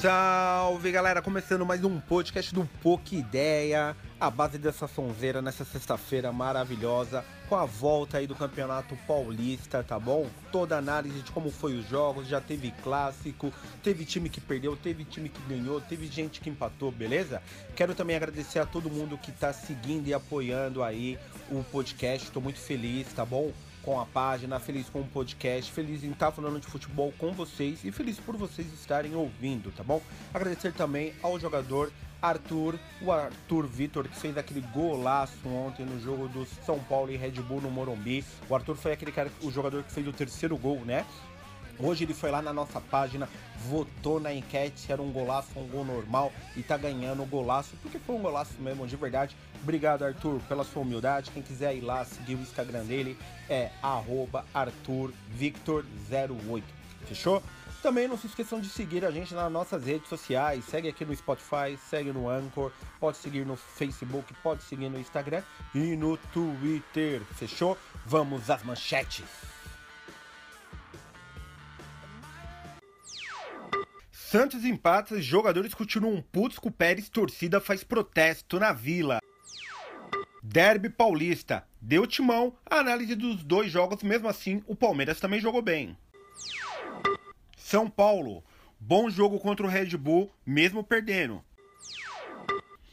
Salve galera, começando mais um podcast do Pouca Ideia, a base dessa sonzeira nessa sexta-feira maravilhosa, com a volta aí do Campeonato Paulista, tá bom? Toda análise de como foi os jogos, já teve clássico, teve time que perdeu, teve time que ganhou, teve gente que empatou, beleza? Quero também agradecer a todo mundo que tá seguindo e apoiando aí o podcast, tô muito feliz, tá bom? Com a página, feliz com o podcast, feliz em estar falando de futebol com vocês e feliz por vocês estarem ouvindo, tá bom? Agradecer também ao jogador Arthur, o Arthur Vitor, que fez aquele golaço ontem no jogo do São Paulo e Red Bull no Morumbi. O Arthur foi aquele cara, o jogador que fez o terceiro gol, né? Hoje ele foi lá na nossa página, votou na enquete se era um golaço um gol normal e tá ganhando o golaço, porque foi um golaço mesmo, de verdade. Obrigado, Arthur, pela sua humildade. Quem quiser ir lá seguir o Instagram dele é ArthurVictor08. Fechou? Também não se esqueçam de seguir a gente nas nossas redes sociais. Segue aqui no Spotify, segue no Anchor, pode seguir no Facebook, pode seguir no Instagram e no Twitter. Fechou? Vamos às manchetes. Santos empata, jogadores continuam putos com o Pérez, torcida faz protesto na vila. Derby Paulista, deu timão, a análise dos dois jogos, mesmo assim o Palmeiras também jogou bem. São Paulo, bom jogo contra o Red Bull, mesmo perdendo.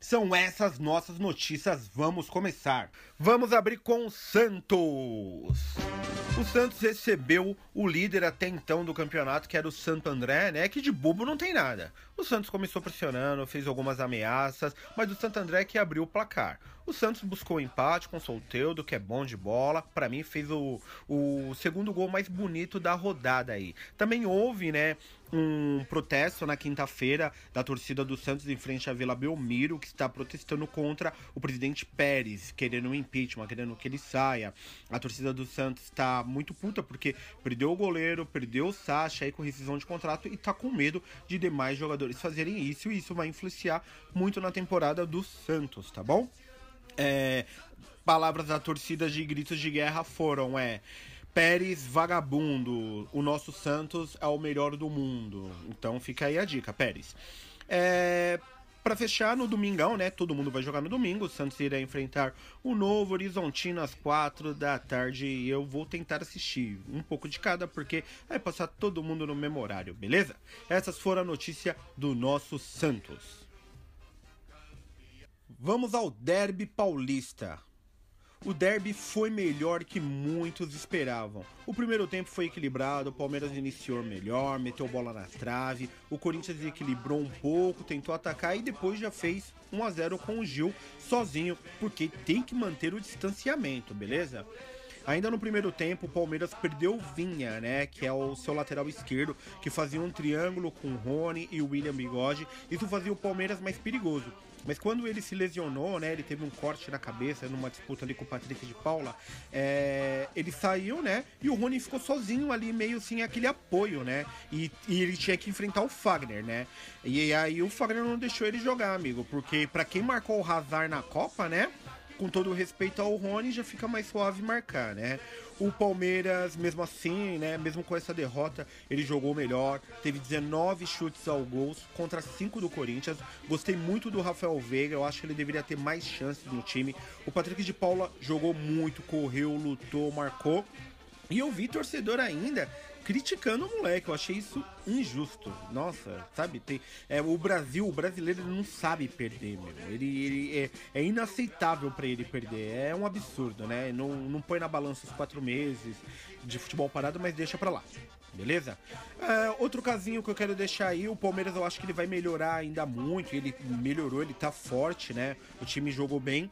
São essas nossas notícias, vamos começar. Vamos abrir com Santos. O Santos recebeu o líder até então do campeonato, que era o Santo André, né? Que de bobo não tem nada. O Santos começou pressionando, fez algumas ameaças, mas o Santo André que abriu o placar. O Santos buscou empate com o Solteudo, que é bom de bola. Para mim, fez o, o segundo gol mais bonito da rodada aí. Também houve, né, um protesto na quinta-feira da torcida do Santos em frente à Vila Belmiro, que está protestando contra o presidente Pérez, querendo um impeachment, querendo que ele saia. A torcida do Santos está muito puta porque perdeu o goleiro, perdeu o Sacha aí com rescisão de contrato e tá com medo de demais jogadores fazerem isso, e isso vai influenciar muito na temporada do Santos, tá bom? É, palavras da torcida de gritos de guerra foram é Pérez vagabundo, o nosso Santos é o melhor do mundo. Então fica aí a dica, Pérez. É, para fechar no domingão, né? Todo mundo vai jogar no domingo. O Santos irá enfrentar o Novo Horizontino às quatro da tarde. E eu vou tentar assistir um pouco de cada, porque vai passar todo mundo no mesmo horário, beleza? Essas foram a notícia do nosso Santos. Vamos ao Derby Paulista. O derby foi melhor que muitos esperavam. O primeiro tempo foi equilibrado, o Palmeiras iniciou melhor, meteu bola na trave, o Corinthians equilibrou um pouco, tentou atacar e depois já fez 1 a 0 com o Gil sozinho, porque tem que manter o distanciamento, beleza? Ainda no primeiro tempo, o Palmeiras perdeu o Vinha, né? Que é o seu lateral esquerdo, que fazia um triângulo com Rony e William Bigode. Isso fazia o Palmeiras mais perigoso. Mas quando ele se lesionou, né? Ele teve um corte na cabeça numa disputa ali com o Patrick de Paula. É, ele saiu, né? E o Rony ficou sozinho ali, meio sem aquele apoio, né? E, e, ele tinha que enfrentar o Fagner, né? E aí o Fagner não deixou ele jogar, amigo. Porque para quem marcou o Hazard na Copa, né? Com todo o respeito ao Rony, já fica mais suave marcar, né? O Palmeiras, mesmo assim, né, mesmo com essa derrota, ele jogou melhor, teve 19 chutes ao gols contra 5 do Corinthians. Gostei muito do Rafael Veiga, eu acho que ele deveria ter mais chances no time. O Patrick de Paula jogou muito, correu, lutou, marcou. E eu vi torcedor ainda criticando o moleque. Eu achei isso injusto. Nossa, sabe? Tem, é, o Brasil, o brasileiro, ele não sabe perder, meu. Ele, ele é, é inaceitável para ele perder. É um absurdo, né? Não, não põe na balança os quatro meses de futebol parado, mas deixa pra lá. Beleza? É, outro casinho que eu quero deixar aí, o Palmeiras eu acho que ele vai melhorar ainda muito. Ele melhorou, ele tá forte, né? O time jogou bem.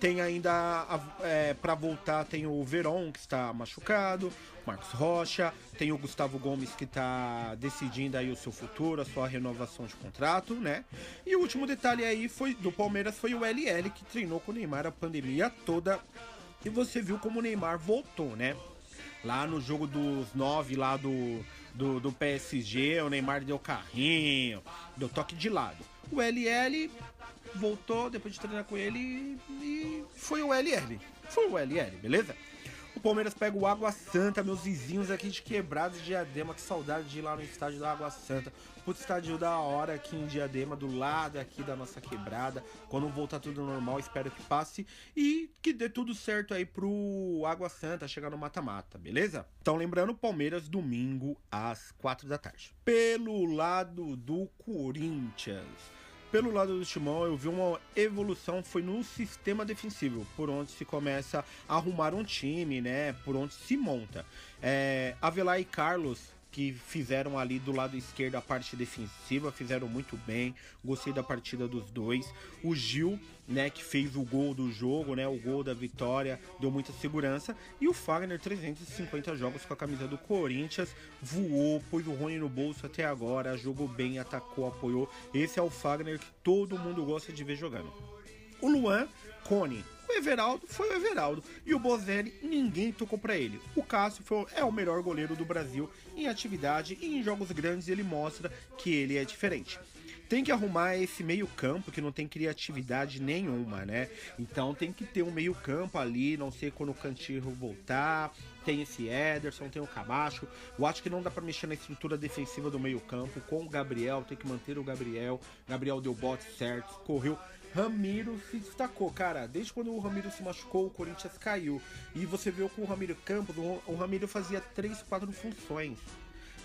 Tem ainda é, para voltar tem o Veron que está machucado, Marcos Rocha, tem o Gustavo Gomes que está decidindo aí o seu futuro, a sua renovação de contrato, né? E o último detalhe aí foi do Palmeiras foi o LL que treinou com o Neymar a pandemia toda. E você viu como o Neymar voltou, né? Lá no jogo dos nove lá do, do, do PSG, o Neymar deu carrinho, deu toque de lado. O LL voltou depois de treinar com ele e foi o LL. Foi o LL, beleza? O Palmeiras pega o Água Santa, meus vizinhos aqui de quebrados de Diadema, que saudade de ir lá no estádio da Água Santa. Putz, estádio da hora aqui em Diadema, do lado aqui da nossa quebrada. Quando voltar tudo normal, espero que passe e que dê tudo certo aí pro Água Santa chegar no mata-mata, beleza? Então lembrando, Palmeiras domingo às quatro da tarde. Pelo lado do Corinthians. Pelo lado do Timão, eu vi uma evolução foi no sistema defensivo, por onde se começa a arrumar um time, né? Por onde se monta. É, Avelar e Carlos que fizeram ali do lado esquerdo a parte defensiva, fizeram muito bem. Gostei da partida dos dois. O Gil, né, que fez o gol do jogo, né, o gol da vitória, deu muita segurança. E o Fagner, 350 jogos com a camisa do Corinthians, voou, pôs o Rony no bolso até agora, jogou bem, atacou, apoiou. Esse é o Fagner que todo mundo gosta de ver jogando. O Luan Cone o Everaldo foi o Everaldo e o Bozelli ninguém tocou para ele. O Cássio foi, é o melhor goleiro do Brasil em atividade e em jogos grandes ele mostra que ele é diferente. Tem que arrumar esse meio-campo que não tem criatividade nenhuma, né? Então tem que ter um meio-campo ali, não sei quando o Cantirro voltar. Tem esse Ederson, tem o Camacho. Eu acho que não dá para mexer na estrutura defensiva do meio-campo com o Gabriel, tem que manter o Gabriel. Gabriel deu bote certo, correu Ramiro se destacou, cara. Desde quando o Ramiro se machucou, o Corinthians caiu. E você viu com o Ramiro Campos, o Ramiro fazia três, quatro funções.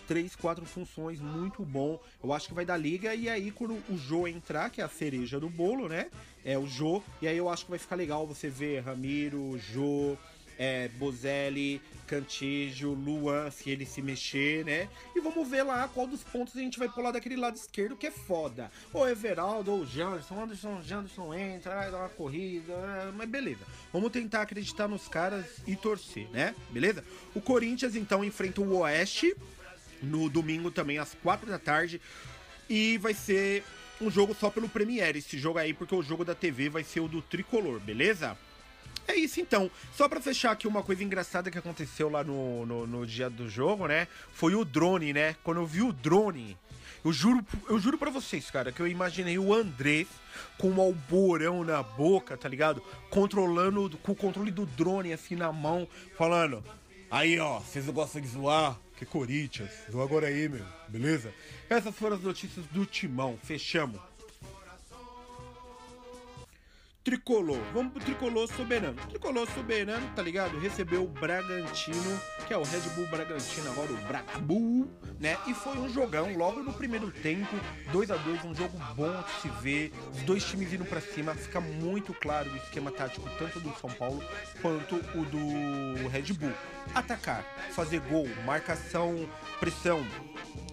Três, quatro funções, muito bom. Eu acho que vai dar liga. E aí, quando o Jô entrar, que é a cereja do bolo, né? É o Jô. E aí eu acho que vai ficar legal você ver Ramiro, Jô, é, Bozelli, Cantígio, Luan, se ele se mexer, né? E vamos ver lá qual dos pontos a gente vai pular daquele lado esquerdo que é foda. Ou Everaldo, ou Janderson, Anderson, Janderson entra, dar uma corrida, mas beleza. Vamos tentar acreditar nos caras e torcer, né? Beleza? O Corinthians então enfrenta o Oeste no domingo também às quatro da tarde e vai ser um jogo só pelo Premiere esse jogo aí, porque o jogo da TV vai ser o do Tricolor, beleza? É isso então. Só para fechar aqui uma coisa engraçada que aconteceu lá no, no, no, dia do jogo, né? Foi o drone, né? Quando eu vi o drone, eu juro, eu juro para vocês, cara, que eu imaginei o Andrés com um alborão na boca, tá ligado? Controlando, com o controle do drone assim na mão, falando: Aí ó, vocês gostam de zoar? Que Corinthians, zoa agora aí, meu, beleza? Essas foram as notícias do Timão. Fechamos. Tricolor. Vamos pro Tricolor Soberano. Tricolor Soberano, tá ligado? Recebeu o Bragantino, que é o Red Bull Bragantino, agora o Bragabull, né? E foi um jogão logo no primeiro tempo, 2 a 2 um jogo bom de se ver. Os dois times indo para cima, fica muito claro o esquema tático tanto do São Paulo quanto o do Red Bull. Atacar, fazer gol, marcação, pressão,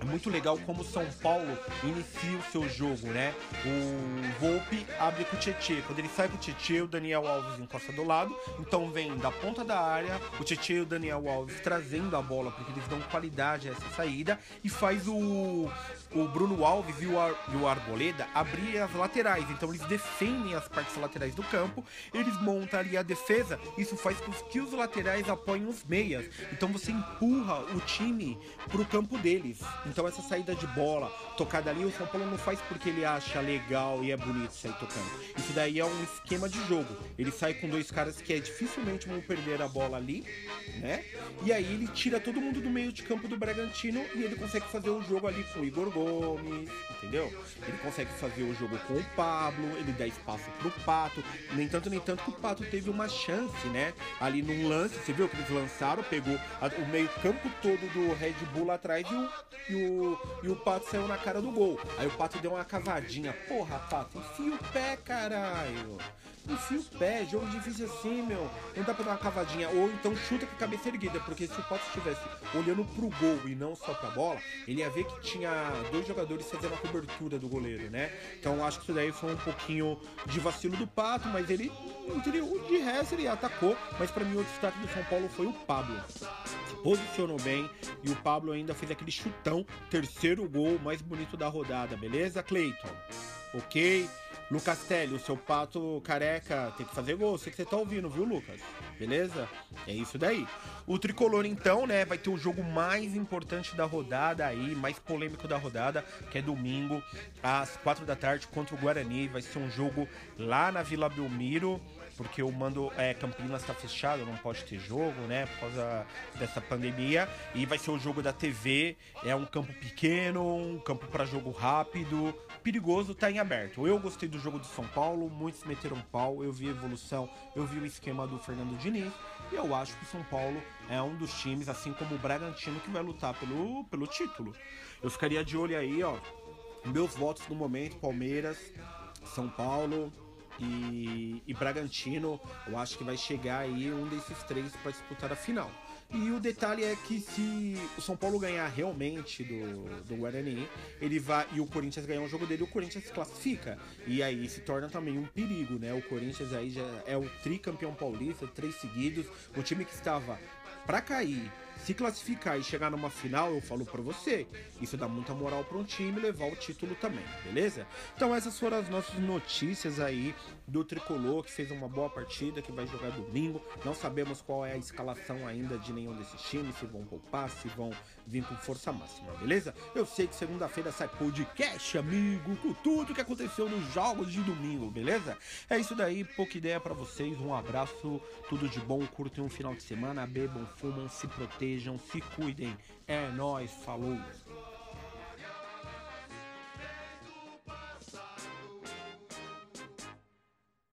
é muito legal como o São Paulo inicia o seu jogo, né? O Volpe abre com o Tietchan. Quando ele sai com o Tietchan, o Daniel Alves encosta do lado. Então vem da ponta da área, o Tietchan e o Daniel Alves trazendo a bola, porque eles dão qualidade a essa saída. E faz o, o Bruno Alves e o, Ar, e o Arboleda abrir as laterais. Então eles defendem as partes laterais do campo. Eles montam ali a defesa. Isso faz com que os laterais apoiem os meias. Então você empurra o time pro campo deles. Então essa saída de bola tocada ali, o São Paulo não faz porque ele acha legal e é bonito sair tocando. Isso daí é um esquema de jogo. Ele sai com dois caras que é dificilmente vão perder a bola ali, né? E aí ele tira todo mundo do meio de campo do Bragantino e ele consegue fazer o jogo ali com o Igor Gomes, entendeu? Ele consegue fazer o jogo com o Pablo, ele dá espaço pro Pato. Nem tanto, nem tanto que o Pato teve uma chance, né? Ali num lance, você viu que eles lançaram, pegou a, o meio campo todo do Red Bull lá atrás e o, e o, e o Pato saiu na cara do gol. Aí o Pato deu uma cavadinha. Porra, Pato, enfia o pé, caralho. Enfia o pé, jogo difícil assim, meu. Não dá pra dar uma cavadinha. Ou então chuta com a cabeça erguida, porque se o Pato estivesse olhando pro gol e não só pra bola, ele ia ver que tinha dois jogadores fazendo a cobertura do goleiro, né? Então acho que isso daí foi um pouquinho de vacilo do Pato, mas ele, de resto, ele atacou. Mas para mim o destaque do São Paulo foi o Pablo posicionou bem e o Pablo ainda fez aquele chutão, terceiro gol mais bonito da rodada, beleza, Cleiton? Ok? Lucas Telly, o seu pato careca tem que fazer gol, sei que você tá ouvindo, viu, Lucas? Beleza? É isso daí. O tricolor, então, né, vai ter o jogo mais importante da rodada aí, mais polêmico da rodada, que é domingo, às quatro da tarde, contra o Guarani. Vai ser um jogo lá na Vila Belmiro porque o mando é, Campinas está fechado, não pode ter jogo, né? Por causa dessa pandemia. E vai ser o jogo da TV. É um campo pequeno, um campo para jogo rápido. Perigoso, tá em aberto. Eu gostei do jogo do São Paulo, muitos meteram pau. Eu vi a evolução, eu vi o esquema do Fernando Diniz. E eu acho que o São Paulo é um dos times, assim como o Bragantino, que vai lutar pelo, pelo título. Eu ficaria de olho aí, ó. Meus votos no momento: Palmeiras, São Paulo, e, e Bragantino, eu acho que vai chegar aí um desses três para disputar a final. E o detalhe é que se o São Paulo ganhar realmente do, do Guarani, ele vai e o Corinthians ganhar um jogo dele, o Corinthians se classifica. E aí se torna também um perigo, né? O Corinthians aí já é o tricampeão paulista, três seguidos, o time que estava para cair se classificar e chegar numa final, eu falo para você, isso dá muita moral para um time levar o título também, beleza? Então essas foram as nossas notícias aí do tricolor que fez uma boa partida, que vai jogar domingo. Não sabemos qual é a escalação ainda de nenhum desses times, se vão poupar, se vão vir com força máxima, beleza? Eu sei que segunda-feira sai podcast, amigo, com tudo que aconteceu nos jogos de domingo, beleza? É isso daí, pouca ideia para vocês. Um abraço, tudo de bom, curtem um final de semana, bebam, fumam, se protejam, se cuidem. É nós, falou.